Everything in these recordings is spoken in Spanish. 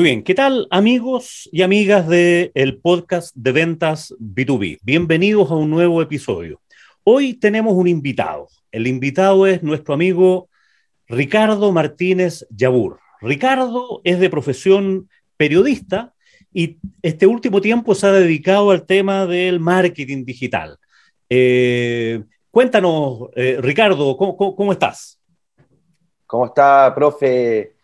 Muy bien, ¿qué tal amigos y amigas del el podcast de ventas B2B? Bienvenidos a un nuevo episodio. Hoy tenemos un invitado. El invitado es nuestro amigo Ricardo Martínez Yabur. Ricardo es de profesión periodista y este último tiempo se ha dedicado al tema del marketing digital. Eh, cuéntanos, eh, Ricardo, ¿cómo, estás? ¿Cómo está, profe?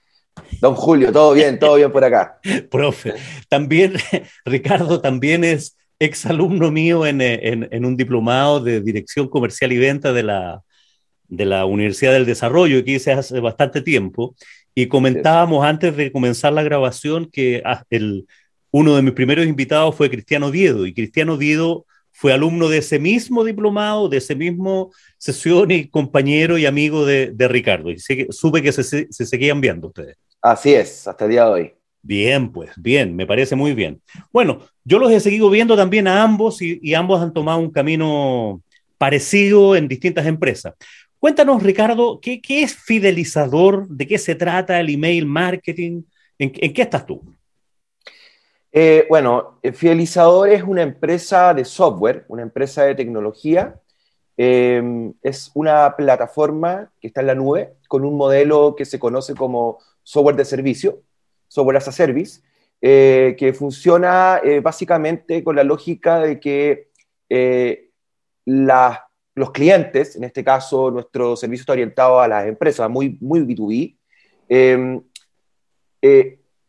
Don Julio, todo bien, todo bien por acá. profe, también, Ricardo también es exalumno mío en, en, un diplomado de Dirección Comercial y Venta de la, de la Universidad del Desarrollo que hice hace bastante tiempo. Y comentábamos antes de comenzar la grabación que ah, el, uno de mis primeros invitados fue Cristiano Diedo, y Cristiano Diedo fue alumno de ese mismo diplomado, de ese mismo sesión y compañero y amigo de, de Ricardo. Y supe que se, se, seguían viendo ustedes. Así es, hasta el día de hoy. Bien, pues bien, me parece muy bien. Bueno, yo los he seguido viendo también a ambos y, y ambos han tomado un camino parecido en distintas empresas. Cuéntanos, Ricardo, ¿qué, ¿qué, es fidelizador? ¿De qué se trata el email marketing? ¿En, en qué estás tú? Eh, bueno, eh, Fidelizador es una empresa de software, una empresa de tecnología. Em, es una plataforma que está en la nube con un modelo que se conoce como software de servicio, software as a service, eh, que funciona básicamente con la lógica de que los clientes, en este caso nuestro servicio está orientado a las empresas, muy, muy B2B, em,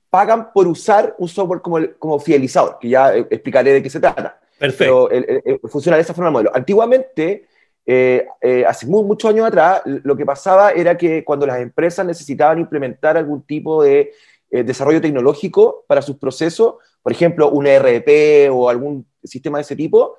pagan por usar un software como, como fidelizador, que ya eh, explicaré de qué se trata. Perfecto. Pero funciona de esa forma el modelo. Antiguamente, eh, eh, hace muchos años atrás, lo que pasaba era que cuando las empresas necesitaban implementar algún tipo de desarrollo tecnológico para sus procesos, por ejemplo, un ERP o algún sistema de ese tipo,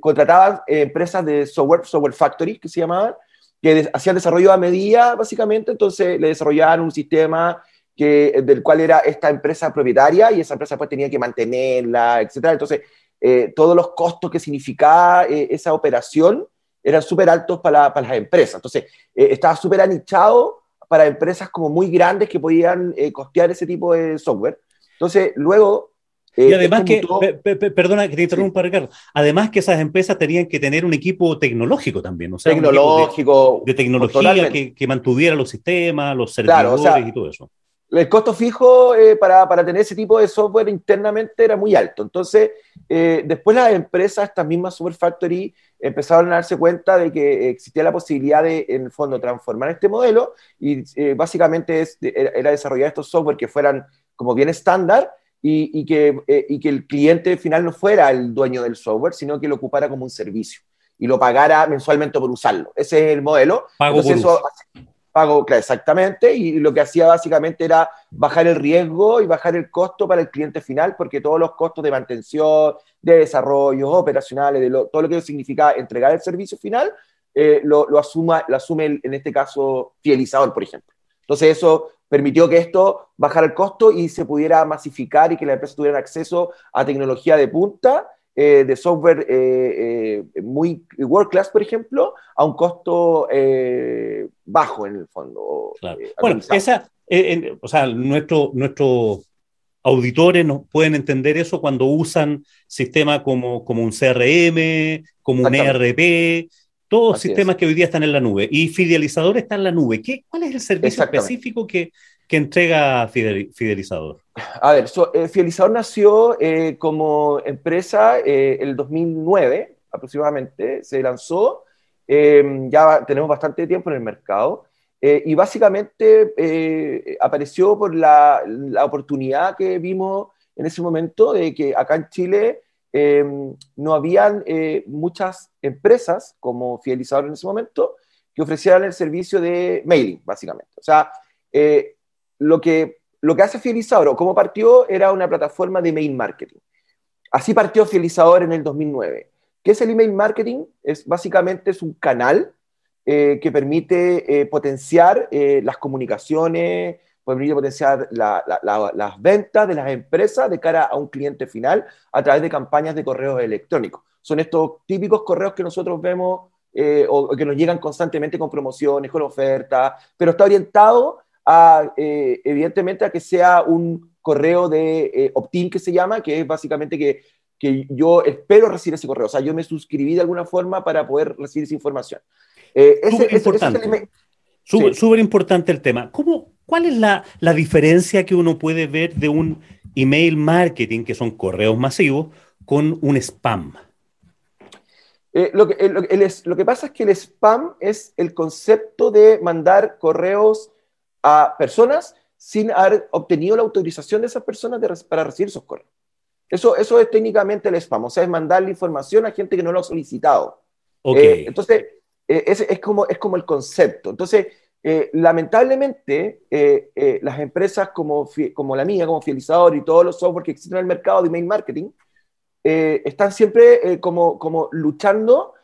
contrataban empresas de software, software factory, que se llamaban, que hacían desarrollo a medida, básicamente, entonces le desarrollaban un sistema que, del cual era esta empresa propietaria y esa empresa pues tenía que mantenerla, etc. Entonces, eh, todos los costos que significaba eh, esa operación eran súper altos para, para, las empresas. Entonces, eh, estaba súper anichado para empresas como muy grandes que podían costear ese tipo de software. Entonces, luego... y además que, perdona que te interrumpa, Ricardo, además que esas empresas tenían que tener un equipo tecnológico también, o sea, tecnológico, de, tecnología que, que, mantuviera los sistemas, los servidores y todo eso el costo fijo eh, para, para, tener ese tipo de software internamente era muy alto. Entonces, eh, después las empresas, estas mismas Super Factory, empezaron a darse cuenta de que existía la posibilidad de, en el fondo, transformar este modelo y eh, básicamente es, era desarrollar estos software que fueran como bien estándar y, y, que, y que el cliente final no fuera el dueño del software, sino que lo ocupara como un servicio y lo pagara mensualmente por usarlo. Ese es el modelo. Pago Entonces, eso, Pago, claro, exactamente, y lo que hacía básicamente era bajar el riesgo y bajar el costo para el cliente final, porque todos los costos de mantención, de desarrollo, operacionales, de todo lo que significa entregar el servicio final, eh, lo, lo, asuma, lo asume en este caso fidelizador, por ejemplo. Entonces eso permitió que esto bajara el costo y se pudiera masificar y que las empresas tuvieran acceso a tecnología de punta eh, de software eh, eh, muy world class, por ejemplo, a un costo bajo en el fondo. bueno, esa, o sea, nuestro, nuestros auditores no pueden entender eso cuando usan sistemas como, como un CRM, como un ERP, todos sistemas que hoy día están en la nube. Y Fidelizador está en la nube. ¿Qué, ¿Cuál es el servicio específico que, que entrega Fidelizador? A ver, eh, Fidelizador nació eh, como empresa eh, el 2009 aproximadamente, se lanzó, em, ya tenemos bastante tiempo en el mercado, y básicamente apareció por la, la, oportunidad que vimos en ese momento de que acá en Chile em, no habían muchas empresas como Fidelizador en ese momento que ofrecieran el servicio de mailing, básicamente. O sea, lo que, lo que hace Fidelizador, o cómo partió, era una plataforma de email marketing. Así partió Fidelizador en el 2009. ¿Qué es el email marketing? Es básicamente es un canal eh, que permite eh, potenciar eh, las comunicaciones, permite potenciar las ventas de las empresas de cara a un cliente final a través de campañas de correos electrónicos. Son estos típicos correos que nosotros vemos o que nos llegan constantemente con promociones, con ofertas, pero está orientado a, evidentemente, a que sea un correo de opt-in que se llama, que es básicamente que, que yo espero recibir ese correo. O sea, yo me suscribí de alguna forma para poder recibir esa información. importante. Súper importante el tema. ¿Cómo, ¿Cuál es la, la, diferencia que uno puede ver de un email marketing, que son correos masivos, con un spam? Eh, lo, que, eh, lo, que, pasa es que el spam es el concepto de mandar correos a personas sin haber obtenido la autorización de esas personas para recibir esos correos. Eso, eso es técnicamente el spam, o sea, es mandarle información a gente que no lo ha solicitado. Okay. Eh, entonces, eh, es, es, como, es como el concepto. Entonces, eh, lamentablemente, eh, las empresas como, como la mía, como Fidelizador y todos los software que existen en el mercado de email marketing, están siempre como, como luchando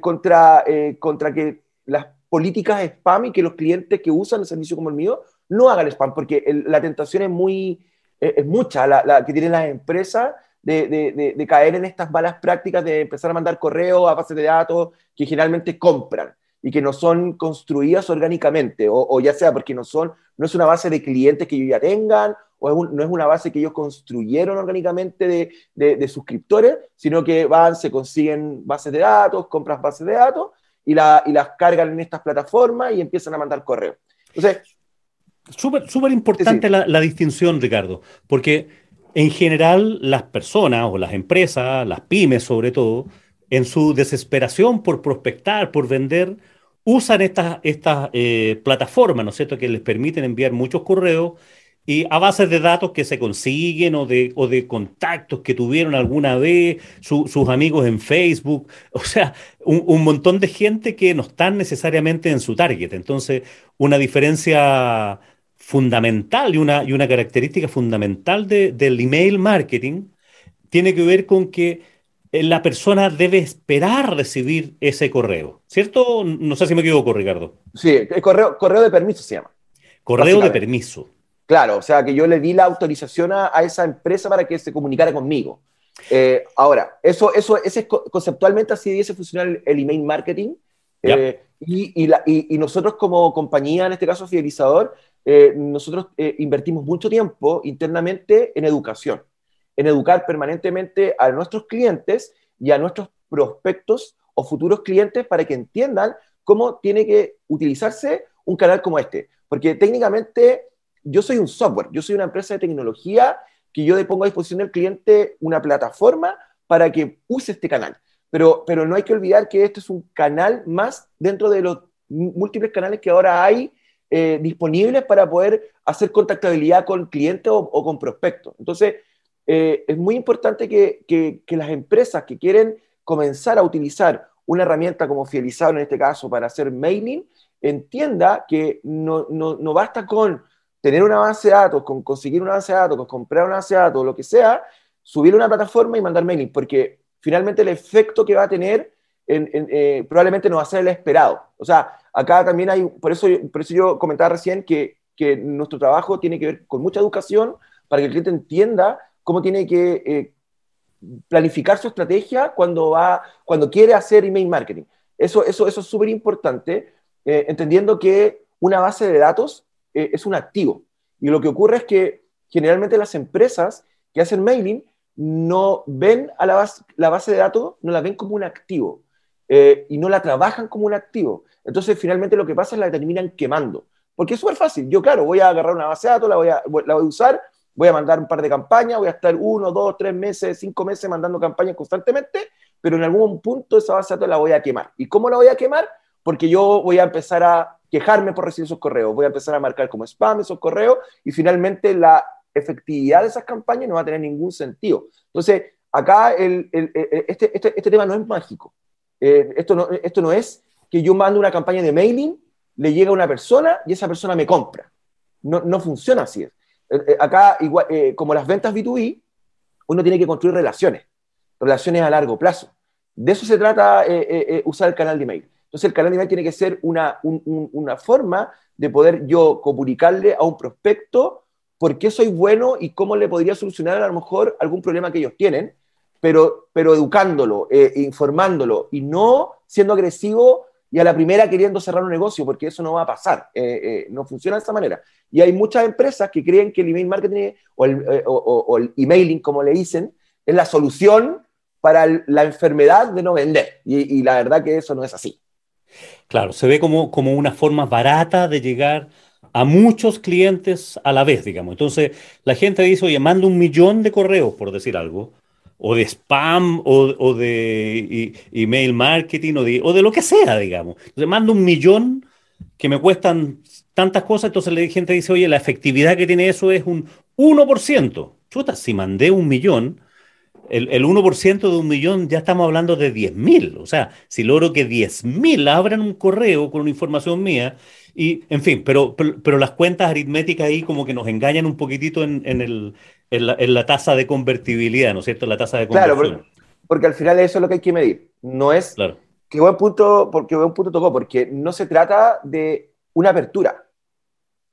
contra, contra que las políticas de spam y que los clientes que usan el servicio como el mío no hagan spam, porque la tentación es muy, es mucha, la, la, que tienen las empresas de, de, de, caer en estas malas prácticas de empezar a mandar correos a bases de datos que generalmente compran y que no son construidas orgánicamente, o, ya sea porque no, son, no es una base de clientes que ellos ya tengan, o no es una base que ellos construyeron orgánicamente de, de, suscriptores, sino que van, se consiguen bases de datos, compras bases de datos y, la, y las cargan en estas plataformas y empiezan a mandar correos. Entonces, Súper súper importante La, la, distinción, Ricardo, porque en general, las personas o las empresas, las pymes sobre todo, en su desesperación por prospectar, por vender, usan estas, estas eh, plataformas, ¿no es cierto?, que les permiten enviar muchos correos y a base de datos que se consiguen o de, o de contactos que tuvieron alguna vez, sus amigos en Facebook, o sea, un, un, montón de gente que no están necesariamente en su target. Entonces, una diferencia fundamental y una, y una característica fundamental del email marketing tiene que ver con que eh, la persona debe esperar recibir ese correo, ¿cierto? No sé si me equivoco, Ricardo. Sí, el correo, correo de permiso se llama. Correo de permiso. Claro, o sea, que yo le di la autorización a, esa empresa para que se comunicara conmigo. Eh, ahora, eso, eso, ese, conceptualmente así debiese funcionar el, email marketing. Eh, y, y, y, nosotros como compañía, en este caso fidelizador, eh, nosotros invertimos mucho tiempo internamente en educación, en educar permanentemente a nuestros clientes y a nuestros prospectos o futuros clientes para que entiendan cómo tiene que utilizarse un canal como este. Porque técnicamente yo soy un software, yo soy una empresa de tecnología que yo le pongo a disposición del cliente una plataforma para que use este canal. Pero, pero no hay que olvidar que este es un canal más dentro de los múltiples canales que ahora hay eh, disponibles para poder hacer contactabilidad con clientes o, con prospectos. Entonces, eh, es muy importante que, que, las empresas que quieren comenzar a utilizar una herramienta como Fidelizado en este caso para hacer mailing, entienda que no, no, no, basta con tener una base de datos, con conseguir una base de datos, con comprar una base de datos, lo que sea, subir una plataforma y mandar mailing, porque finalmente el efecto que va a tener eh, probablemente no va a ser el esperado. O sea, acá también hay, por eso, por eso yo comentaba recién que, que nuestro trabajo tiene que ver con mucha educación para que el cliente entienda cómo tiene que eh, planificar su estrategia cuando, va, cuando quiere hacer email marketing. Eso, eso, eso es súper importante, eh, entendiendo que una base de datos es un activo. Y lo que ocurre es que generalmente las empresas que hacen mailing no ven a la base, la base de datos, no la ven como un activo. Eh, y no la trabajan como un activo. Entonces, finalmente lo que pasa es la terminan quemando. Porque es súper fácil. Yo, claro, voy a agarrar una base de datos, la voy, a, la voy a usar, voy a mandar un par de campañas, voy a estar uno, dos, tres meses, cinco meses mandando campañas constantemente, pero en algún punto esa base de datos la voy a quemar. ¿Y cómo la voy a quemar? Porque yo voy a empezar a quejarme por recibir esos correos, voy a empezar a marcar como spam esos correos y finalmente la efectividad de esas campañas no va a tener ningún sentido. Entonces, acá el, este, este, este tema no es mágico. Eh, esto, no, esto no es que yo mando una campaña de mailing, le llega a una persona y esa persona me compra. No, no funciona así. Eh, eh, acá, igual, como las ventas B2B, uno tiene que construir relaciones, relaciones a largo plazo. De eso se trata usar el canal de email. Entonces, el canal de email tiene que ser una, una forma de poder yo comunicarle a un prospecto por qué soy bueno y cómo le podría solucionar a lo mejor algún problema que ellos tienen pero, pero educándolo, eh, informándolo y no siendo agresivo y a la primera queriendo cerrar un negocio, porque eso no va a pasar, eh, eh, no funciona de esa manera. Y hay muchas empresas que creen que el email marketing o el, o el emailing, como le dicen, es la solución para la enfermedad de no vender. Y, la verdad que eso no es así. Claro, se ve como, como una forma barata de llegar a muchos clientes a la vez, digamos. Entonces, la gente dice, oye, mando un millón de correos, por decir algo, o de spam, o, de email marketing, o de, o de lo que sea, digamos. Entonces, mando un millón que me cuestan tantas cosas, entonces la gente dice, oye, la efectividad que tiene eso es un 1%. Chuta, si mandé un millón, el, el 1% de un millón ya estamos hablando de 10.000. O sea, si logro que 10.000 abran un correo con una información mía, y en fin, pero, pero, las cuentas aritméticas ahí como que nos engañan un poquitito en, en, el, en, la, en la, tasa de convertibilidad, ¿no es cierto? La tasa de conversión. Claro, porque, al final eso es lo que hay que medir. No es... Claro. Qué buen punto, porque buen punto tocó, porque no se trata de una apertura.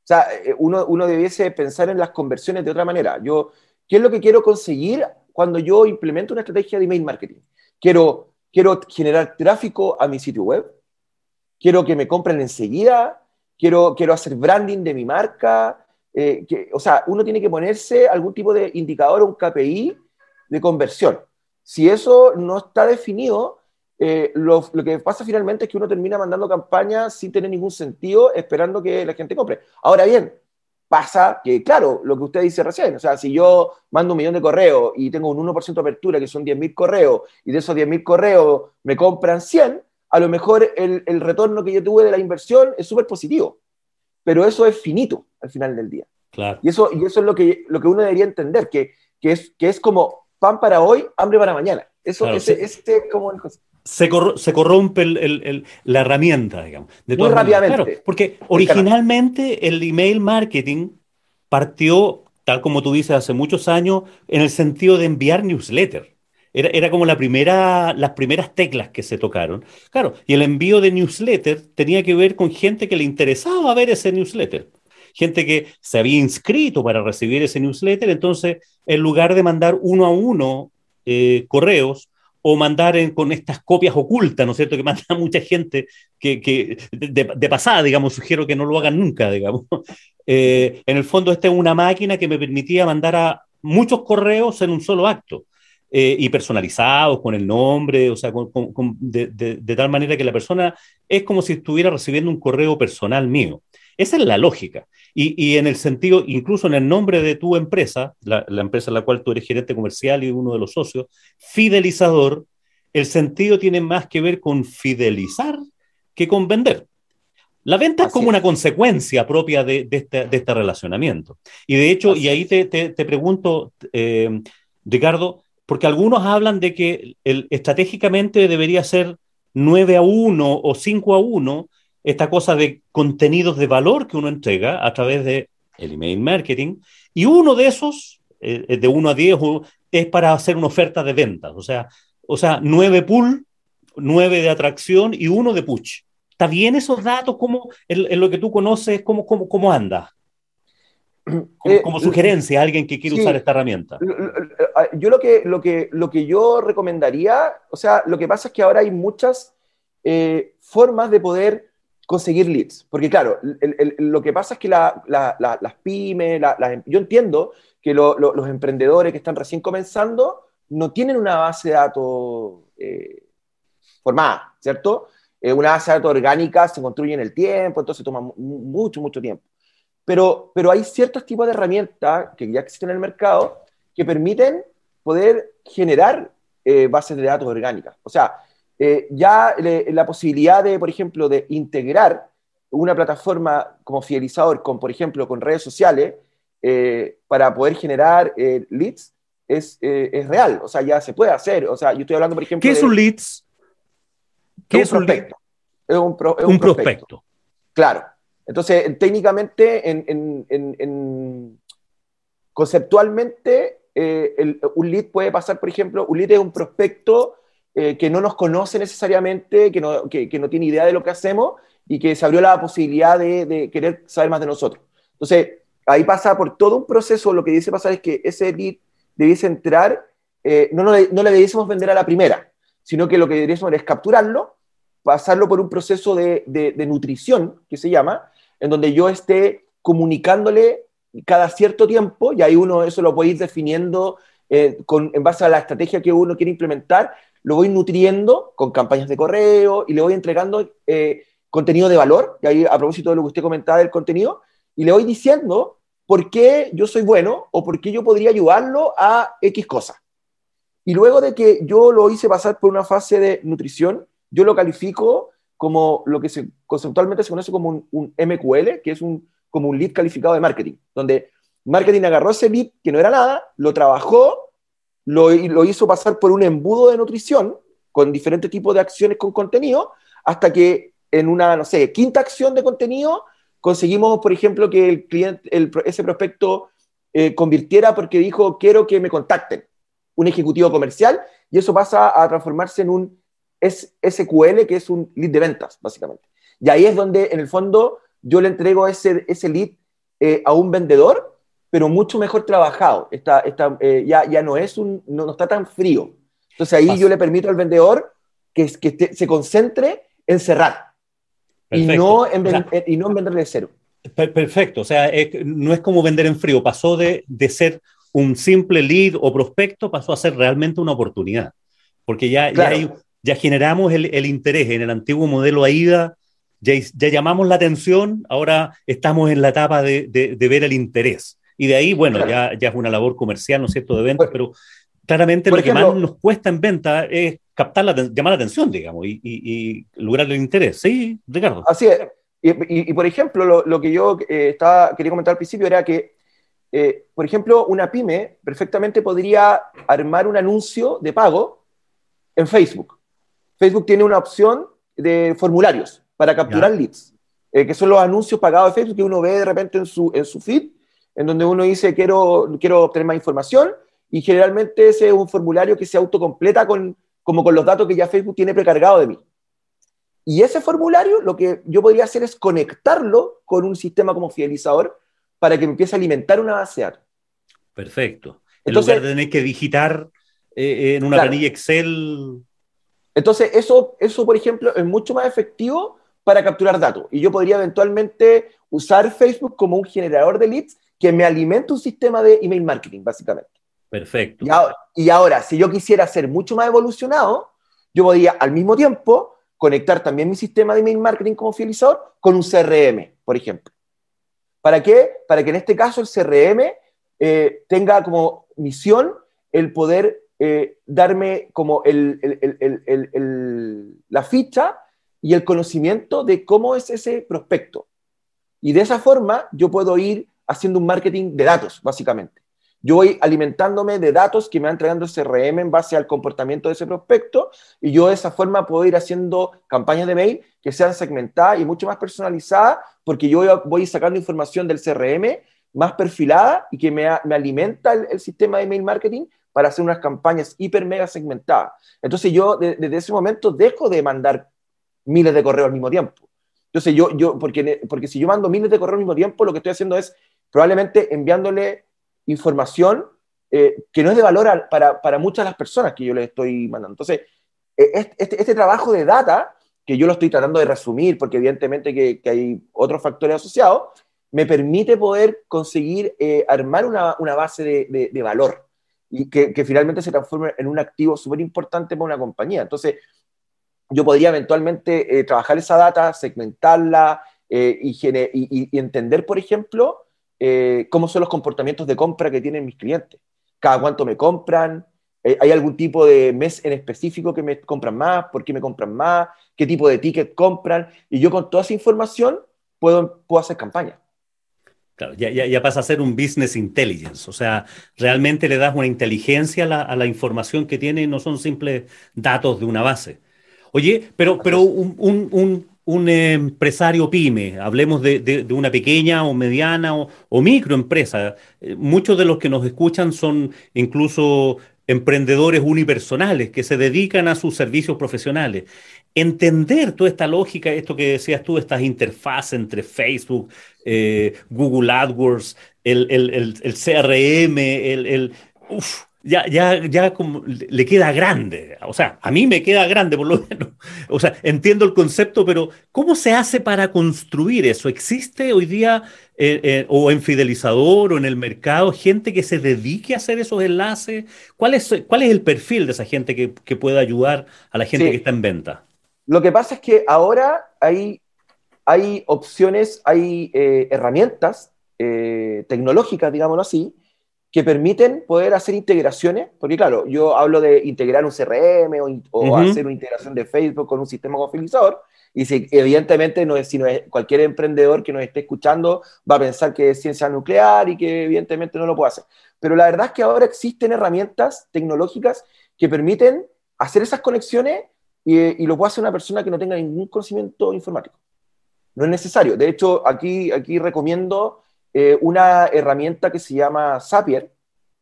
O sea, eh, uno, uno debiese pensar en las conversiones de otra manera. Yo, ¿qué es lo que quiero conseguir cuando yo implemento una estrategia de email marketing. Quiero, quiero generar tráfico a mi sitio web, quiero que me compren enseguida, quiero, quiero hacer branding de mi marca. Eh, que, o sea, uno tiene que ponerse algún tipo de indicador o un KPI de conversión. Si eso no está definido, eh, lo, lo, que pasa finalmente es que uno termina mandando campañas sin tener ningún sentido, esperando que la gente compre. Ahora bien, pasa que, claro, lo que usted dice recién, o sea, si yo mando un millón de correos y tengo un 1% de apertura, que son 10.000 correos, y de esos 10.000 correos me compran 100, a lo mejor el, el retorno que yo tuve de la inversión es súper positivo. Pero eso es finito al final del día. Claro. Y eso, y eso es lo que, lo que uno debería entender, que, que, es, que es como pan para hoy, hambre para mañana. Eso, es ese, como se, se corrompe el, la herramienta, digamos. De Muy rápidamente. porque originalmente el email marketing partió, tal como tú dices, hace muchos años, en el sentido de enviar newsletter. Era, era como la primera, las primeras teclas que se tocaron. Claro, y el envío de newsletter tenía que ver con gente que le interesaba ver ese newsletter. Gente que se había inscrito para recibir ese newsletter, entonces en lugar de mandar uno a uno eh, correos, o mandar con estas copias ocultas, ¿no es cierto? Que manda mucha gente que, de, pasada, digamos, sugiero que no lo hagan nunca, digamos. Eh, en el fondo, esta es una máquina que me permitía mandar a muchos correos en un solo acto. Eh, y personalizados con el nombre, o sea, de, tal manera que la persona es como si estuviera recibiendo un correo personal mío. Esa es la lógica. Y, en el sentido, incluso en el nombre de tu empresa, la, empresa en la cual tú eres gerente comercial y uno de los socios, fidelizador, el sentido tiene más que ver con fidelizar que con vender. La venta es como una consecuencia propia de, este, este, relacionamiento. Y de hecho, y ahí te, pregunto, eh, Ricardo, porque algunos hablan de que estratégicamente debería ser 9 a 1 o 5 a 1, esta cosa de contenidos de valor que uno entrega a través de el email marketing, y uno de esos, eh, de 1 a 10, es para hacer una oferta de ventas, o sea, o sea, 9 pull, 9 de atracción y 1 de push. ¿Está bien esos datos? ¿Cómo, en, lo que tú conoces, cómo, cómo, cómo anda? Como, eh, sugerencia a alguien que quiere usar esta herramienta. Yo lo que, lo, que, lo que yo recomendaría, o sea, lo que pasa es que ahora hay muchas eh, formas de poder conseguir leads. Porque claro, lo que pasa es que las pymes, em, yo entiendo que los emprendedores que están recién comenzando no tienen una base de datos eh, formada, ¿cierto? Eh, una base de datos orgánica se construye en el tiempo, entonces toma mucho, mucho tiempo. Pero, pero hay ciertos tipos de herramientas que ya existen en el mercado que permiten poder generar eh, bases de datos orgánicas. O sea, eh, ya la posibilidad de, por ejemplo, de integrar una plataforma como fidelizador con, por ejemplo, con redes sociales eh, para poder generar eh, leads es, es, real. O sea, ya se puede hacer. O sea, yo estoy hablando, por ejemplo... ¿Qué es un leads? ¿Qué es un prospecto? Es un, un, prospecto. Claro. Entonces, técnicamente, en, conceptualmente, un lead puede pasar, por ejemplo, un lead es un prospecto eh, que no nos conoce necesariamente, que no, que, no, tiene idea de lo que hacemos y que se abrió la posibilidad de, de, querer saber más de nosotros. Entonces, ahí pasa por todo un proceso, lo que dice pasar es que ese lead debiese entrar eh, no, no, no, le debiésemos vender a la primera, sino que lo que deberíamos es capturarlo, pasarlo por un proceso de, de, nutrición, que se llama, en donde yo esté comunicándole cada cierto tiempo, y ahí uno eso lo puede ir definiendo eh, con, en base a la estrategia que uno quiere implementar, lo voy nutriendo con campañas de correo y le voy entregando eh, contenido de valor, y ahí a propósito de lo que usted comentaba del contenido, y le voy diciendo por qué yo soy bueno o por qué yo podría ayudarlo a X cosa. Y luego de que yo lo hice pasar por una fase de nutrición, yo lo califico como lo que se, conceptualmente se conoce como un, MQL, que es un, como un lead calificado de marketing, donde marketing agarró ese lead que no era nada, lo trabajó, lo, hizo pasar por un embudo de nutrición con diferentes tipos de acciones con contenido, hasta que en una, no sé, quinta acción de contenido conseguimos, por ejemplo, que el cliente, ese prospecto eh, convirtiera porque dijo, quiero que me contacten un ejecutivo comercial y eso pasa a transformarse en un SQL, que es un lead de ventas, básicamente. Y ahí es donde, en el fondo, yo le entrego ese, ese lead eh, a un vendedor, pero mucho mejor trabajado. Está, está, eh, ya, ya no, es un, no, está tan frío. Entonces ahí yo le permito al vendedor que, que se concentre en cerrar. Y no en, y no en venderle cero. Perfecto, o sea, no es como vender en frío, pasó de, de ser un simple lead o prospecto pasó a ser realmente una oportunidad, porque ya, ya, generamos el, el, interés en el antiguo modelo AIDA, ya, ya, llamamos la atención, ahora estamos en la etapa de, de, ver el interés. Y de ahí, bueno, ya, ya es una labor comercial, ¿no es cierto?, de ventas, pero claramente lo que más nos cuesta en venta es captar la, llamar la atención, digamos, y, y, lograr el interés. Sí, Ricardo. Así es. Y, y por ejemplo, lo, lo que yo eh, estaba, quería comentar al principio era que eh, por ejemplo, una pyme perfectamente podría armar un anuncio de pago en Facebook. Facebook tiene una opción de formularios para capturar leads, eh, que son los anuncios pagados de Facebook que uno ve de repente en su, en su feed, en donde uno dice quiero, quiero obtener más información y generalmente ese es un formulario que se autocompleta con, como con los datos que ya Facebook tiene precargado de mí. Y ese formulario lo que yo podría hacer es conectarlo con un sistema como fidelizador para que empiece a alimentar una base de datos. Perfecto. En lugar de tener que digitar eh, en una planilla Excel. Entonces, eso, eso, por ejemplo, es mucho más efectivo para capturar datos. Y yo podría eventualmente usar Facebook como un generador de leads que me alimente un sistema de email marketing, básicamente. Perfecto. Y ahora, si yo quisiera ser mucho más evolucionado, yo podría al mismo tiempo conectar también mi sistema de email marketing como fidelizador con un CRM, por ejemplo. ¿Para qué? Para que en este caso el CRM eh, tenga como misión el poder eh, darme como la ficha y el conocimiento de cómo es ese prospecto. Y de esa forma yo puedo ir haciendo un marketing de datos, básicamente. Yo voy alimentándome de datos que me va entregando el CRM en base al comportamiento de ese prospecto y yo de esa forma puedo ir haciendo campañas de mail que sean segmentadas y mucho más personalizadas porque yo voy sacando información del CRM más perfilada y que me, alimenta el, sistema de mail marketing para hacer unas campañas hiper mega segmentadas. Entonces yo desde ese momento dejo de mandar miles de correos al mismo tiempo. Entonces yo, yo porque, porque si yo mando miles de correos al mismo tiempo, lo que estoy haciendo es probablemente enviándole información eh, que no es de valor para, para, muchas de las personas que yo les estoy mandando. Entonces, e, este, este, trabajo de data, que yo lo estoy tratando de resumir, porque evidentemente que, hay otros factores asociados, me permite poder conseguir eh, armar una, una base de, de, valor y que, finalmente se transforme en un activo súper importante para una compañía. Entonces, yo podría eventualmente eh, trabajar esa data, segmentarla y, y, y, entender, por ejemplo, eh, cómo son los comportamientos de compra que tienen mis clientes. Cada cuánto me compran, eh, ¿Hay algún tipo de mes en específico que me compran más? ¿Por qué me compran más? ¿Qué tipo de ticket compran? Y yo con toda esa información puedo, puedo hacer campaña. Claro, ya, ya, pasa a ser un business intelligence, o sea, realmente le das una inteligencia a la, a la información que tiene, no son simples datos de una base. Oye, pero, pero un, un, un empresario pyme, hablemos de, una pequeña o mediana o, microempresa. Eh, muchos de los que nos escuchan son incluso emprendedores unipersonales que se dedican a sus servicios profesionales. Entender toda esta lógica, esto que decías tú, estas interfaces entre Facebook, eh, Google AdWords, el, CRM, el, ya, ya, ya como le queda grande. O sea, a mí me queda grande por lo menos. O sea, entiendo el concepto, pero ¿cómo se hace para construir eso? ¿Existe hoy día eh, eh, o en Fidelizador o en el mercado gente que se dedique a hacer esos enlaces? ¿Cuál es, cuál es el perfil de esa gente que, que pueda ayudar a la gente que está en venta? Lo que pasa es que ahora hay, hay opciones, hay eh, herramientas tecnológicas, digámoslo así, que permiten poder hacer integraciones, porque claro, yo hablo de integrar un CRM o, hacer una integración de Facebook con un sistema configurador, y si, evidentemente no es, si no es, cualquier emprendedor que nos esté escuchando va a pensar que es ciencia nuclear y que evidentemente no lo puede hacer. Pero la verdad es que ahora existen herramientas tecnológicas que permiten hacer esas conexiones y, lo puede hacer una persona que no tenga ningún conocimiento informático. No es necesario. De hecho, aquí, aquí recomiendo eh, una herramienta que se llama Zapier,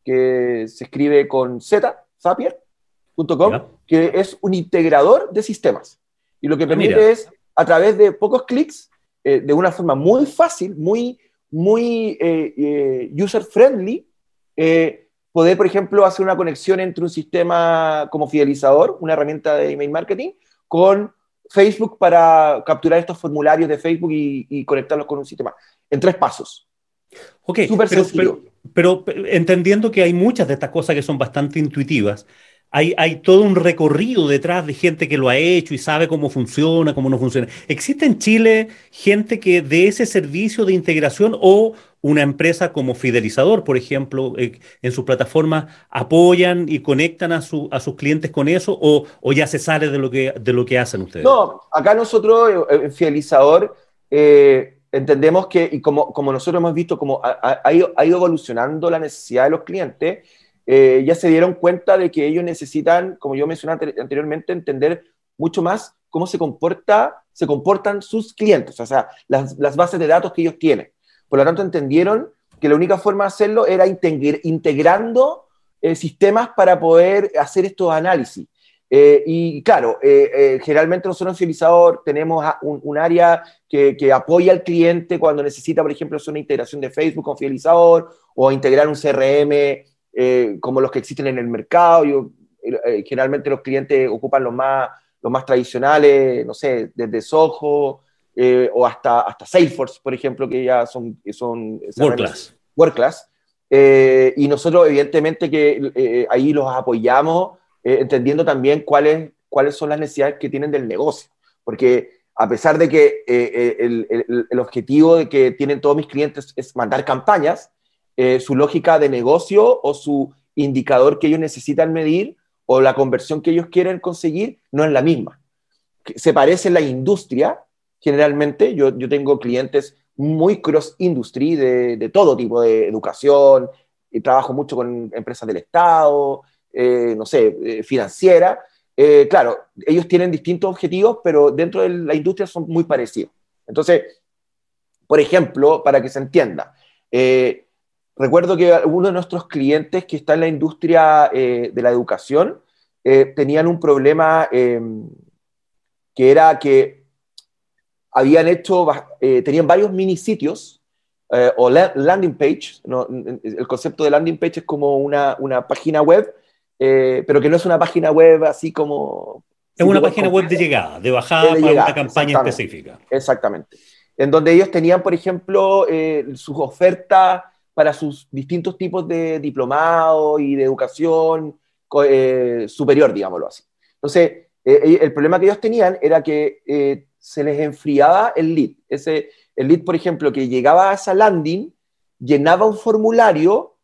que se escribe con Z, zapier.com, que es un integrador de sistemas. Y lo que ah, permite es, a través de pocos clics, eh, de una forma muy fácil, muy, muy eh, user-friendly, poder, por ejemplo, hacer una conexión entre un sistema como fidelizador, una herramienta de email marketing, con Facebook para capturar estos formularios de Facebook y, y conectarlos con un sistema. En tres pasos. Ok, pero, pero, entendiendo que hay muchas de estas cosas que son bastante intuitivas, hay, hay, todo un recorrido detrás de gente que lo ha hecho y sabe cómo funciona, cómo no funciona. ¿Existe en Chile gente que de ese servicio de integración o una empresa como Fidelizador, por ejemplo, eh, en sus plataformas apoyan y conectan a, su, a sus clientes con eso o, o, ya se sale de lo, que, de lo que hacen ustedes? No, acá nosotros, eh, en Fidelizador, eh, entendemos que, y como, como nosotros hemos visto, como ha, ido, evolucionando la necesidad de los clientes, eh, ya se dieron cuenta de que ellos necesitan, como yo mencioné anteriormente, entender mucho más cómo se, comporta, se comportan sus clientes, o sea, las, las bases de datos que ellos tienen. Por lo tanto, entendieron que la única forma de hacerlo era integrando eh, sistemas para poder hacer estos análisis. Eh, y claro, eh, eh, generalmente nosotros en Fidelizador tenemos un, área que, que, apoya al cliente cuando necesita, por ejemplo, hacer una integración de Facebook con Fidelizador o integrar un CRM como los que existen en el mercado. Yo, generalmente los clientes ocupan los más, los más tradicionales, no sé, desde Soho o hasta, hasta Salesforce, por ejemplo, que ya son... son World Class. World Class. y nosotros, evidentemente, que ahí los apoyamos eh, entendiendo también cuáles, cuáles son las necesidades que tienen del negocio. Porque a pesar de que eh, eh, el, objetivo de que tienen todos mis clientes es mandar campañas, su lógica de negocio o su indicador que ellos necesitan medir o la conversión que ellos quieren conseguir no es la misma. Se parece la industria, generalmente. Yo, yo tengo clientes muy cross-industry de, de, todo tipo de educación, y trabajo mucho con empresas del Estado, eh, no sé, eh, financiera, eh, claro, ellos tienen distintos objetivos, pero dentro de la industria son muy parecidos. Entonces, por ejemplo, para que se entienda, recuerdo que uno de nuestros clientes que está en la industria de la educación tenían un problema em, que era que habían hecho, tenían varios mini sitios o landing page, el concepto de landing page es como una, una página web eh, pero que no es una página web así como... Es una página web de llegada, de bajada para una campaña específica. Exactamente. En donde ellos tenían, por ejemplo, eh, sus ofertas para sus distintos tipos de diplomado y de educación eh, superior, digámoslo así. Entonces, el problema que ellos tenían era que se les enfriaba el lead. Ese, el lead, por ejemplo, que llegaba a esa landing, llenaba un formulario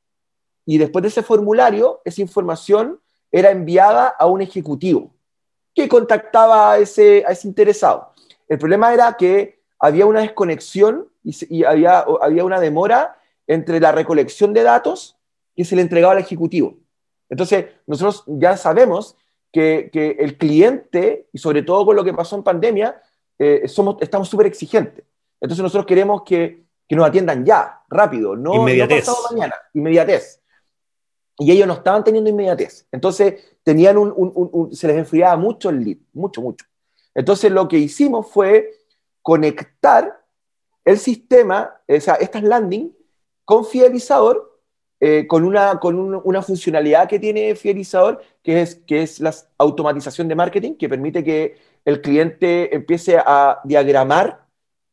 y después de ese formulario, esa información era enviada a un ejecutivo que contactaba a ese, a ese interesado. El problema era que había una desconexión y, había, había una demora entre la recolección de datos que se le entregaba al ejecutivo. Entonces, nosotros ya sabemos que, que el cliente, y sobre todo con lo que pasó en pandemia, eh, somos, estamos súper exigentes. Entonces, nosotros queremos que, que, nos atiendan ya, rápido, no, inmediatez. no mañana, inmediatez y ellos no estaban teniendo inmediatez. Entonces, tenían un, se les enfriaba mucho el lead, mucho, mucho. Entonces, lo que hicimos fue conectar el sistema, o sea, estas landing, con Fidelizador, eh, con, una, con una funcionalidad que tiene Fidelizador, que es, que es la automatización de marketing, que permite que el cliente empiece a diagramar,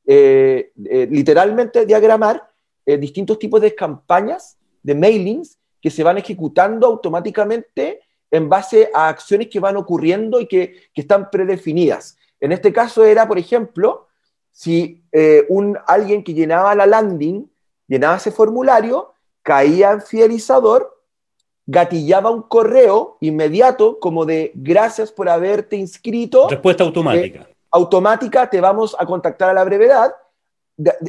eh, eh, literalmente diagramar, distintos tipos de campañas, de mailings, que se van ejecutando automáticamente en base a acciones que van ocurriendo y que, que están predefinidas. En este caso era, por ejemplo, si un, alguien que llenaba la landing, llenaba ese formulario, caía en fidelizador, gatillaba un correo inmediato como de gracias por haberte inscrito. Respuesta automática. Eh, automática, te vamos a contactar a la brevedad.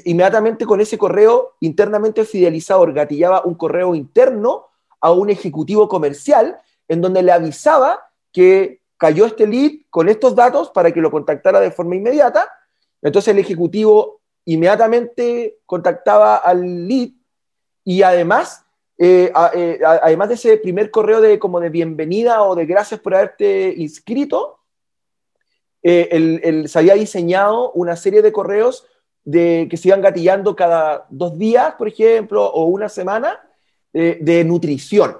Inmediatamente con ese correo internamente fidelizador gatillaba un correo interno a un ejecutivo comercial en donde le avisaba que cayó este lead con estos datos para que lo contactara de forma inmediata. Entonces el ejecutivo inmediatamente contactaba al lead y además, eh, eh, además de ese primer correo de, como de bienvenida o de gracias por haberte inscrito, eh, se había diseñado una serie de correos de, que se iban gatillando cada dos días, por ejemplo, o una semana, de nutrición,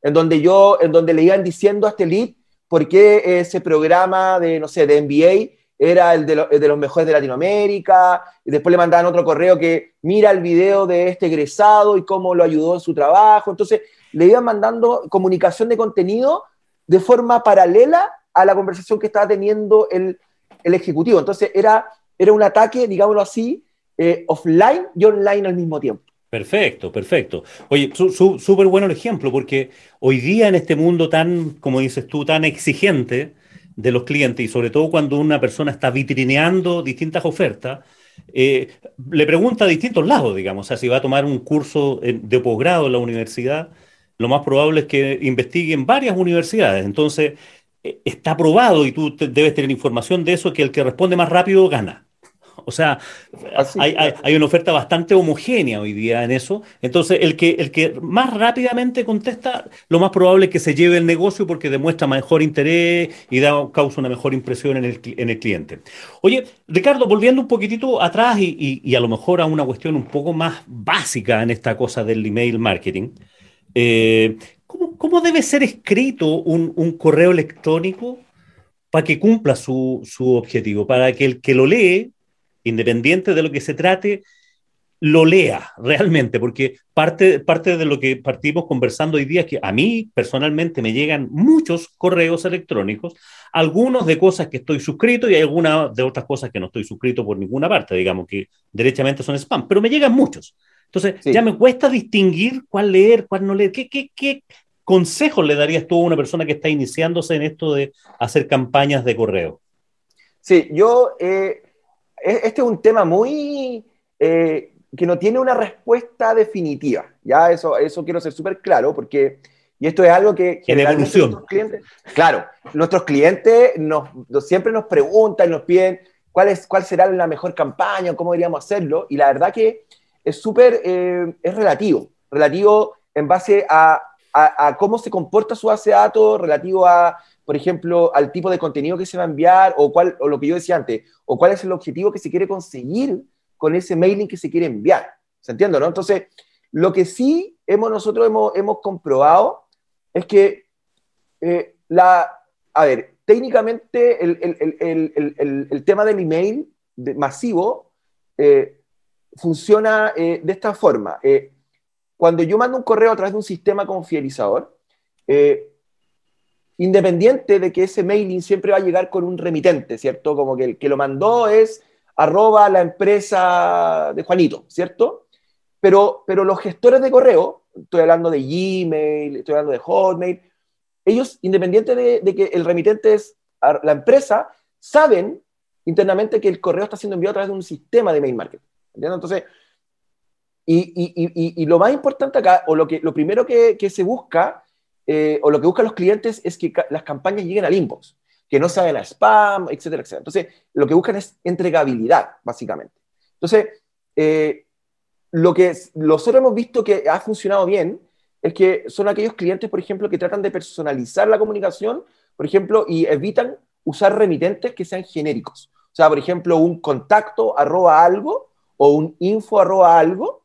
en donde yo, en donde le iban diciendo a este lead por qué ese programa de, no sé, de MBA era el de, los mejores de Latinoamérica, y después le mandaban otro correo que mira el video de este egresado y cómo lo ayudó en su trabajo. Entonces, le iban mandando comunicación de contenido de forma paralela a la conversación que estaba teniendo el, ejecutivo. Entonces, era, era un ataque, digámoslo así, eh, offline y online al mismo tiempo. Perfecto, perfecto. Oye, súper bueno el ejemplo, porque hoy día en este mundo tan, como dices tú, tan exigente, de los clientes y sobre todo cuando una persona está vitrineando distintas ofertas, eh, le pregunta a distintos lados, digamos, o sea, si va a tomar un curso de posgrado en la universidad, lo más probable es que investigue en varias universidades. Entonces, eh, está probado y tú debes tener información de eso, que el que responde más rápido gana. O sea, hay, una oferta bastante homogénea hoy día en eso. Entonces, el que, el que más rápidamente contesta, lo más probable es que se lleve el negocio porque demuestra mejor interés y da, causa una mejor impresión en el, en el cliente. Oye, Ricardo, volviendo un poquitito atrás y, a lo mejor a una cuestión un poco más básica en esta cosa del email marketing. Eh, ¿cómo, debe ser escrito un, un correo electrónico para que cumpla su, su, objetivo? Para que el que lo lee independiente de lo que se trate, lo lea realmente, porque parte, parte de lo que partimos conversando hoy día es que a mí personalmente me llegan muchos correos electrónicos, algunos de cosas que estoy suscrito y algunas de otras cosas que no estoy suscrito por ninguna parte, digamos que derechamente son spam, pero me llegan muchos. Entonces ya me cuesta distinguir cuál leer, cuál no leer. ¿Qué, qué, qué consejos le darías tú a una persona que está iniciándose en esto de hacer campañas de correo? Sí, yo eh, este es un tema muy... Eh, que no tiene una respuesta definitiva. Ya eso, eso quiero ser súper claro porque, y esto es algo que... En evolución. Nuestros clientes, claro, nuestros clientes nos, siempre nos preguntan, nos piden cuál, es, cuál será la mejor campaña, cómo deberíamos hacerlo, y la verdad que es súper, eh, es relativo, relativo en base a, a, a, cómo se comporta su base de datos, relativo a por ejemplo, al tipo de contenido que se va a enviar o, cuál, o lo que yo decía antes, o cuál es el objetivo que se quiere conseguir con ese mailing que se quiere enviar. ¿Se entiende, no? Entonces, lo que sí hemos, nosotros hemos, hemos comprobado es que eh, la, a ver, técnicamente el, el, el, el tema del email masivo eh, funciona eh, de esta forma. cuando yo mando un correo a través de un sistema confidencializador, eh, independiente de que ese mailing siempre va a llegar con un remitente, ¿cierto? Como que el que lo mandó es arroba la empresa de Juanito, ¿cierto? Pero, pero los gestores de correo, estoy hablando de Gmail, estoy hablando de Hotmail, ellos, independiente de, que el remitente es la empresa, saben internamente que el correo está siendo enviado a través de un sistema de mail marketing. ¿Entiendes? Entonces, y, y, y, y, lo más importante acá, o lo, que, lo primero que, que se busca eh, o lo que buscan los clientes es que las campañas lleguen al inbox, que no salgan a spam, etcétera, etcétera. Entonces, lo que buscan es entregabilidad, básicamente. Entonces, eh, lo que nosotros hemos visto que ha funcionado bien es que son aquellos clientes, por ejemplo, que tratan de personalizar la comunicación, por ejemplo, y evitan usar remitentes que sean genéricos. O sea, por ejemplo, un contacto arroba algo o un info arroba algo,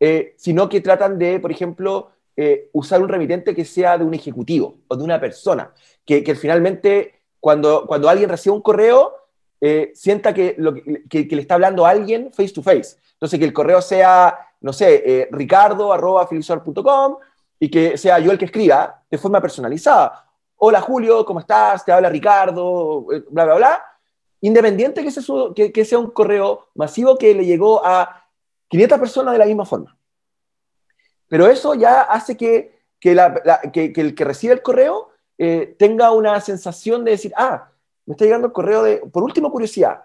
eh, sino que tratan de, por ejemplo, eh, usar un remitente que sea de un ejecutivo o de una persona, que, que finalmente cuando, cuando alguien recibe un correo, eh, sienta que, lo, que, le está hablando a alguien face to face. Entonces, que el correo sea, no sé, eh, ricardo arroba y que sea yo el que escriba de forma personalizada. Hola Julio, ¿cómo estás? Te habla Ricardo, eh, bla, bla, bla. Independiente que, que, que sea un correo masivo que le llegó a 500 personas de la misma forma. Pero eso ya hace que, que, el que recibe el correo eh, tenga una sensación de decir, ah, me está llegando el correo de, por último, curiosidad,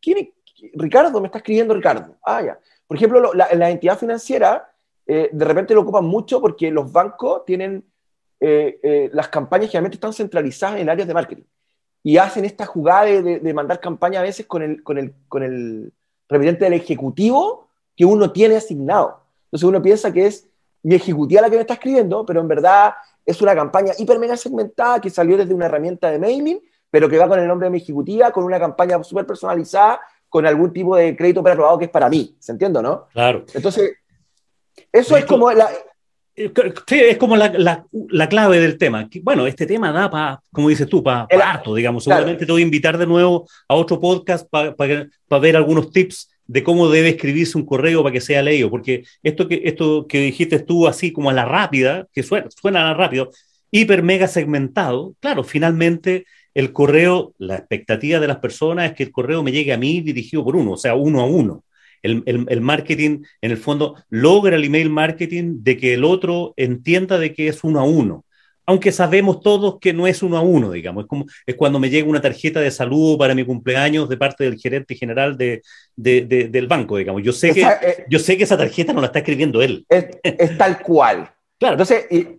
¿quién Ricardo, me está escribiendo Ricardo. Ah, ya. Por ejemplo, la, la entidad financiera eh, de repente lo ocupan mucho porque los bancos tienen, eh, las campañas generalmente están centralizadas en áreas de marketing y hacen esta jugada de, de mandar campaña a veces con el, con el, con el remitente del ejecutivo que uno tiene asignado. Entonces uno piensa que es mi ejecutiva la que me está escribiendo, pero en verdad es una campaña hiper mega segmentada que salió desde una herramienta de mailing, pero que va con el nombre de mi ejecutiva, con una campaña súper personalizada, con algún tipo de crédito preaprobado que es para mí. ¿Se entiende, no? Claro. Entonces, eso es como la, eh, es como la, la, clave del tema. Bueno, este tema da para, como dices tú, para harto, digamos. Seguramente te voy a invitar de nuevo a otro podcast para ver algunos tips de cómo debe escribirse un correo para que sea leído, porque esto que, esto que dijiste tú así como a la rápida, que suena, suena a la rápido, hiper mega segmentado, claro, finalmente el correo, la expectativa de las personas es que el correo me llegue a mí dirigido por uno, o sea, uno a uno. El, el, el, marketing, en el fondo, logra el email marketing de que el otro entienda de que es uno a uno aunque sabemos todos que no es uno a uno, digamos. Es, como, es cuando me llega una tarjeta de saludo para mi cumpleaños de parte del gerente general de, del banco, digamos. Yo sé, que, eh, yo sé que esa tarjeta no la está escribiendo él. Es, tal cual. Claro. Entonces, y,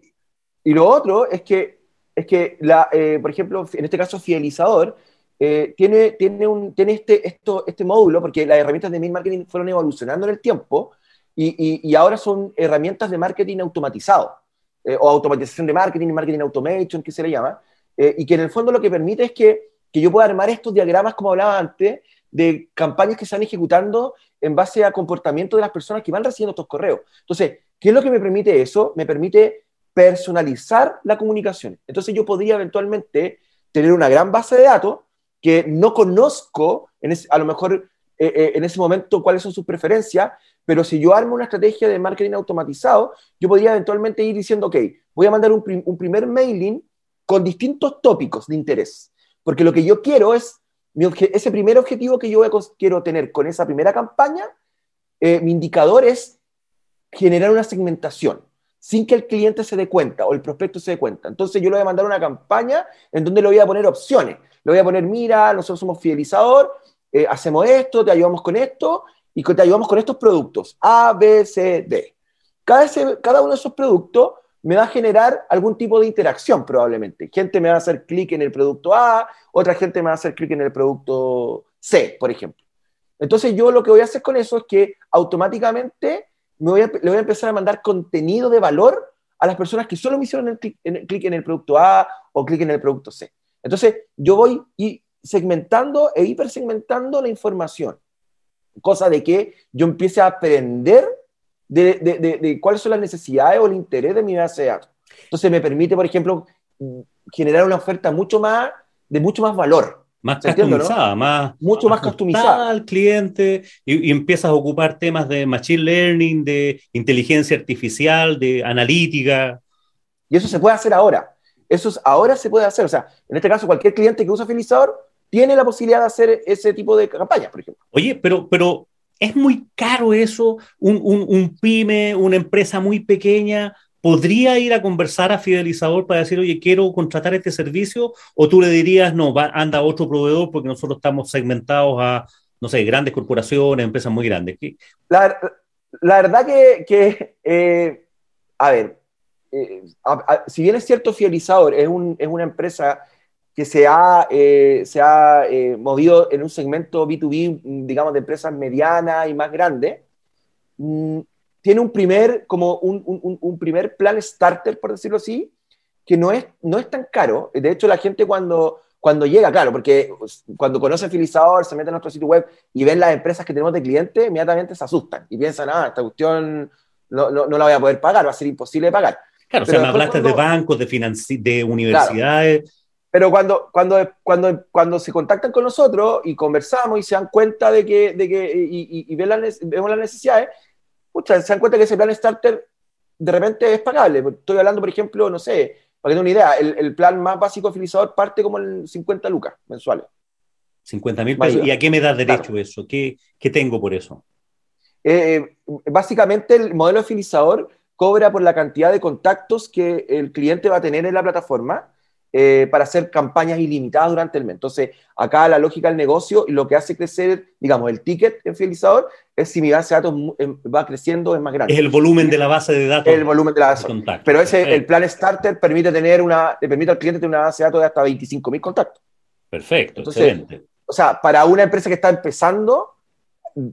y, lo otro es que, es que la, eh, por ejemplo, en este caso, Fidelizador, eh, tiene, tiene, un, tiene este, esto, este módulo, porque las herramientas de mail marketing fueron evolucionando en el tiempo y, y, y ahora son herramientas de marketing automatizado. Eh, o automatización de marketing, marketing automation, que se le llama, eh, y que en el fondo lo que permite es que, que yo pueda armar estos diagramas, como hablaba antes, de campañas que se están ejecutando en base a comportamiento de las personas que van recibiendo estos correos. Entonces, ¿qué es lo que me permite eso? Me permite personalizar la comunicación. Entonces yo podría eventualmente tener una gran base de datos que no conozco, a lo mejor eh, en ese momento cuáles son sus preferencias, pero si yo armo una estrategia de marketing automatizado, yo podría eventualmente ir diciendo, ok, voy a mandar un, primer mailing con distintos tópicos de interés. Porque lo que yo quiero es, ese primer objetivo que yo quiero tener con esa primera campaña, eh, mi indicador es generar una segmentación sin que el cliente se dé cuenta o el prospecto se dé cuenta. Entonces yo le voy a mandar una campaña en donde le voy a poner opciones. Le voy a poner, mira, nosotros somos fidelizador, eh, hacemos esto, te ayudamos con esto, y te ayudamos con estos productos, A, B, C, D. Cada, uno de esos productos me va a generar algún tipo de interacción probablemente. Gente me va a hacer clic en el producto A, otra gente me va a hacer clic en el producto C, por ejemplo. Entonces yo lo que voy a hacer con eso es que automáticamente le voy a empezar a mandar contenido de valor a las personas que solo me hicieron clic en, en el producto A o clic en el producto C. Entonces yo voy y segmentando e hipersegmentando la información cosa de que yo empiece a aprender de, de, de, cuáles son las necesidades o el interés de mi base de datos. Entonces me permite, por ejemplo, generar una oferta mucho más, de mucho más valor. Más customizada, más, mucho más, customizada al cliente y, y, empiezas a ocupar temas de machine learning, de inteligencia artificial, de analítica. Y eso se puede hacer ahora. Eso ahora se puede hacer. O sea, en este caso, cualquier cliente que usa Filizador tiene la posibilidad de hacer ese tipo de campañas, por ejemplo. Oye, pero, pero es muy caro eso, un, un, pyme, una empresa muy pequeña, ¿podría ir a conversar a Fidelizador para decir, oye, quiero contratar este servicio? ¿O tú le dirías, no, va, anda otro proveedor porque nosotros estamos segmentados a, no sé, grandes corporaciones, empresas muy grandes? La, la verdad que, que eh, a ver, eh, si bien es cierto, Fidelizador es, un, es una empresa que se ha, eh, se ha eh, movido en un segmento B2B, digamos, de empresas medianas y más grandes, mm, tiene un primer, como un, un, un, primer plan starter, por decirlo así, que no es, no es tan caro. De hecho, la gente cuando, cuando llega, claro, porque cuando conoce Filizador, se mete en nuestro sitio web y ven las empresas que tenemos de clientes, inmediatamente se asustan y piensan, ah, esta cuestión no, no, no la voy a poder pagar, va a ser imposible de pagar. Claro, o sea, me hablaste de bancos, de, de universidades. Pero cuando, cuando, cuando, cuando se contactan con nosotros y conversamos y se dan cuenta de que, de que y, y, ven vemos las necesidades, se dan cuenta que ese plan starter de repente es pagable. Estoy hablando, por ejemplo, no sé, para que tengan una idea, el, el plan más básico de parte como en 50 lucas mensuales. 50 mil pesos. ¿Y a qué me da derecho eso? ¿Qué, ¿Qué, tengo por eso? Eh, básicamente el modelo de cobra por la cantidad de contactos que el cliente va a tener en la plataforma eh, para hacer campañas ilimitadas durante el mes. Entonces, acá la lógica del negocio y lo que hace crecer, digamos, el ticket en fidelizador es si mi base de datos em, va creciendo, es más grande. Es el volumen de la base de datos. El volumen de la base. De Pero ese, el plan Starter permite tener una, le permite al cliente tener una base de datos de hasta 25.000 contactos. Perfecto, excelente. O sea, para una empresa que está empezando,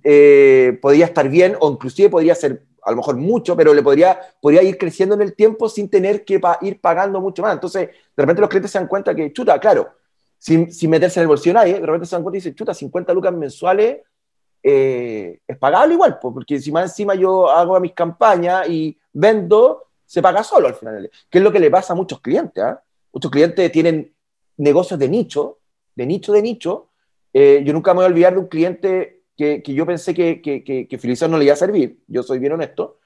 eh, podría estar bien o inclusive podría ser a lo mejor mucho, pero le podría, podría ir creciendo en el tiempo sin tener que ir pagando mucho más. Entonces, de repente los clientes se dan cuenta que, chuta, claro, sin, sin meterse en el bolsillo nadie, de repente se dan cuenta y dicen, chuta, 50 lucas mensuales eh, es pagable igual, porque si encima yo hago mis campañas y vendo, se paga solo al final. Que es lo que le pasa a muchos clientes. ¿ah? Muchos clientes tienen negocios de nicho, de nicho, de nicho. Eh, yo nunca me voy a olvidar de un cliente que, yo pensé que, que, que, no le iba a servir, yo soy bien honesto,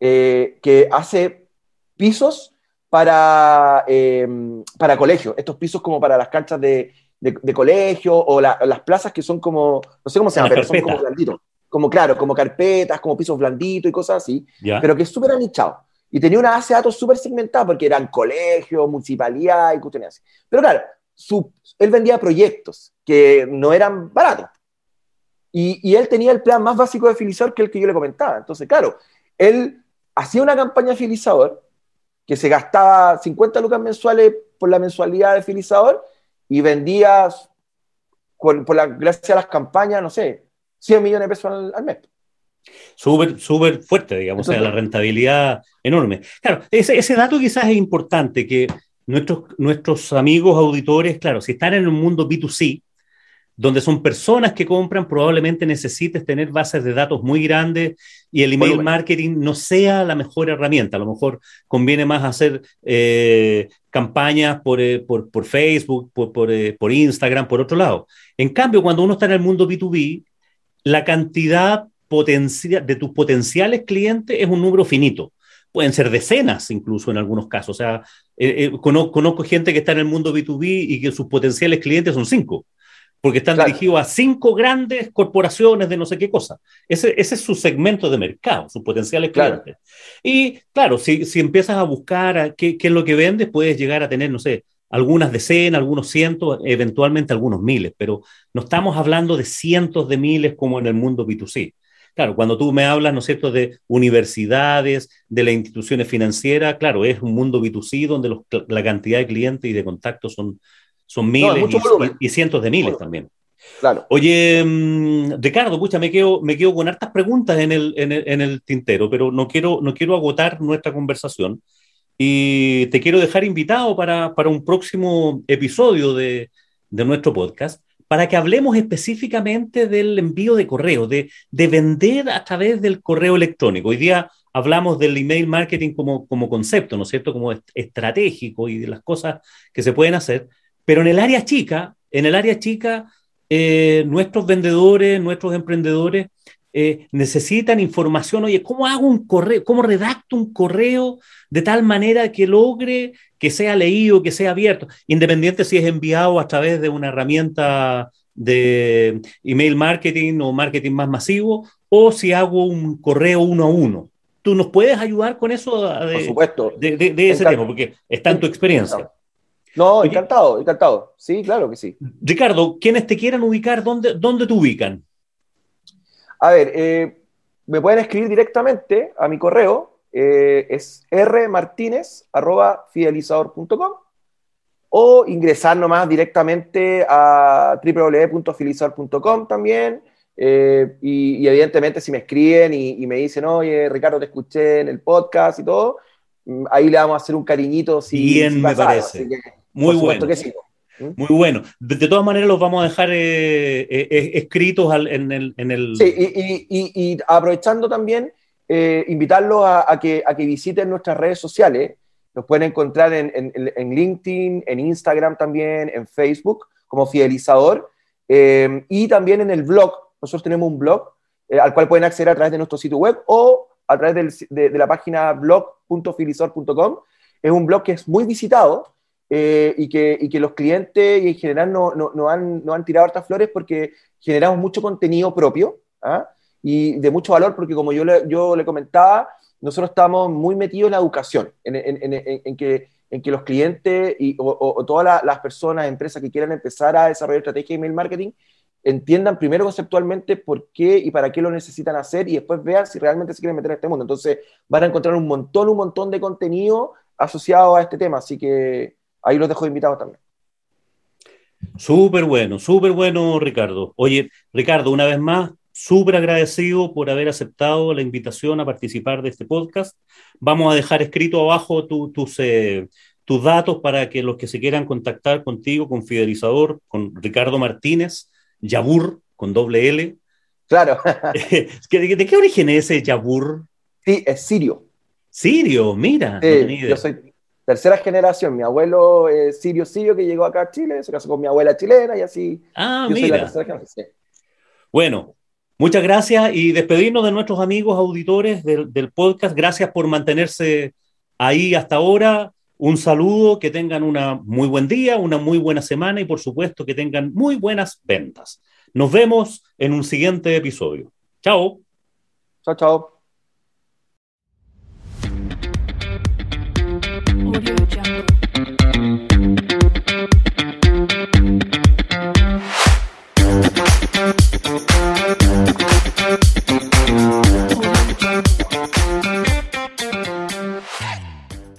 eh, que hace pisos para, eh, para colegio, estos pisos como para las canchas de, de, colegio o las plazas que son como, no sé cómo se llama, pero son como blanditos. Como claro, como carpetas, como pisos blanditos y cosas así, pero que es súper anichado. Y tenía una base de datos súper segmentada porque eran colegios, municipalidad y cuestiones así. Pero claro, su, él vendía proyectos que no eran baratos. Y, él tenía el plan más básico de fidelizador que el que yo le comentaba. Entonces, claro, él hacía una campaña de fidelizador que se gastaba 50 lucas mensuales por la mensualidad de fidelizador y vendía, por la, gracias a las campañas, no sé, 100 millones de pesos al, mes. Súper, súper fuerte, digamos, o sea, la rentabilidad enorme. Claro, ese, ese, dato quizás es importante, que nuestros, nuestros amigos auditores, claro, si están en un mundo B2C, donde son personas que compran, probablemente necesites tener bases de datos muy grandes y el email marketing no sea la mejor herramienta. A lo mejor conviene más hacer eh, campañas por, eh, por, por, Facebook, por, por, eh, por, Instagram, por otro lado. En cambio, cuando uno está en el mundo B2B, la cantidad de tus potenciales clientes es un número finito. Pueden ser decenas incluso en algunos casos. O sea, conozco, conozco gente que está en el mundo B2B y que sus potenciales clientes son cinco porque están dirigidos a cinco grandes corporaciones de no sé qué cosa. Ese, ese es su segmento de mercado, sus potenciales clientes. Y claro, si, si empiezas a buscar qué, qué, es lo que vendes, puedes llegar a tener, no sé, algunas decenas, algunos cientos, eventualmente algunos miles, pero no estamos hablando de cientos de miles como en el mundo B2C. Claro, cuando tú me hablas, ¿no es cierto?, de universidades, de las instituciones financieras, claro, es un mundo B2C donde la cantidad de clientes y de contactos son, son miles y, cientos de miles también. Claro. Oye, mm, Ricardo, pucha, me quedo, me quedo con hartas preguntas en el, en el, en el tintero, pero no quiero, no quiero agotar nuestra conversación. Y te quiero dejar invitado para, para un próximo episodio de, de, nuestro podcast, para que hablemos específicamente del envío de correo, de, de, vender a través del correo electrónico. Hoy día hablamos del email marketing como, como concepto, ¿no es cierto? Como estratégico y de las cosas que se pueden hacer, pero en el área chica, en el área chica, eh, nuestros vendedores, nuestros emprendedores eh, necesitan información. Oye, ¿cómo hago un correo? ¿Cómo redacto un correo de tal manera que logre que sea leído, que sea abierto? Independiente si es enviado a través de una herramienta de email marketing o marketing más masivo o si hago un correo uno a uno. ¿Tú nos puedes ayudar con eso de, Por supuesto. de, de ese tema? Porque está en tu experiencia. No, encantado, encantado. Sí, claro que sí. Ricardo, quienes te quieran ubicar, ¿dónde, dónde te ubican? A ver, eh, me pueden escribir directamente a mi correo, eh, es rmartinez.fidelizador.com o ingresar nomás directamente a www.fidelizador.com también. Eh, y, evidentemente si me escriben y, me dicen, oye, Ricardo, te escuché en el podcast y todo, mm, ahí le vamos a hacer un cariñito. Si, Bien, me parece. Muy bueno. ¿Mm? Muy bueno. De, todas maneras, los vamos a dejar eh, eh, eh, escritos en, el, Sí, y, aprovechando también, eh, invitarlos a, que, a que visiten nuestras redes sociales. Nos pueden encontrar en, en, LinkedIn, en Instagram también, en Facebook, como Fidelizador, eh, y también en el blog. Nosotros tenemos un blog al cual pueden acceder a través de nuestro sitio web o a través de, la página blog.fidelizador.com. Es un blog que es muy visitado y, que, y, que, los clientes y en general no, no, no, han, no han tirado hartas flores porque generamos mucho contenido propio. ¿ah? y de mucho valor porque como yo le, yo le comentaba, nosotros estamos muy metidos en la educación, en, en, en, en que los clientes y, o, todas las personas, empresas que quieran empezar a desarrollar estrategias de email marketing, entiendan primero conceptualmente por qué y para qué lo necesitan hacer y después vean si realmente se quieren meter en este mundo. Entonces van a encontrar un montón, un montón de contenido asociado a este tema, así que ahí los dejo invitados también. Súper bueno, súper bueno, Ricardo. Oye, Ricardo, una vez más, súper agradecido por haber aceptado la invitación a participar de este podcast. Vamos a dejar escrito abajo tus, eh, tus datos para que los que se quieran contactar contigo, con Fidelizador, con Ricardo Martínez, Yabur, con doble L. Claro. ¿De, qué origen es ese Yabur? Sí, es sirio. Sirio, mira. yo soy tercera generación. Mi abuelo es sirio, sirio, que llegó acá a Chile, se casó con mi abuela chilena y así. Ah, mira. Bueno, Muchas gracias y despedirnos de nuestros amigos auditores del, podcast. Gracias por mantenerse ahí hasta ahora. Un saludo, que tengan un muy buen día, una muy buena semana y por supuesto que tengan muy buenas ventas. Nos vemos en un siguiente episodio. Chao. Chao, chao.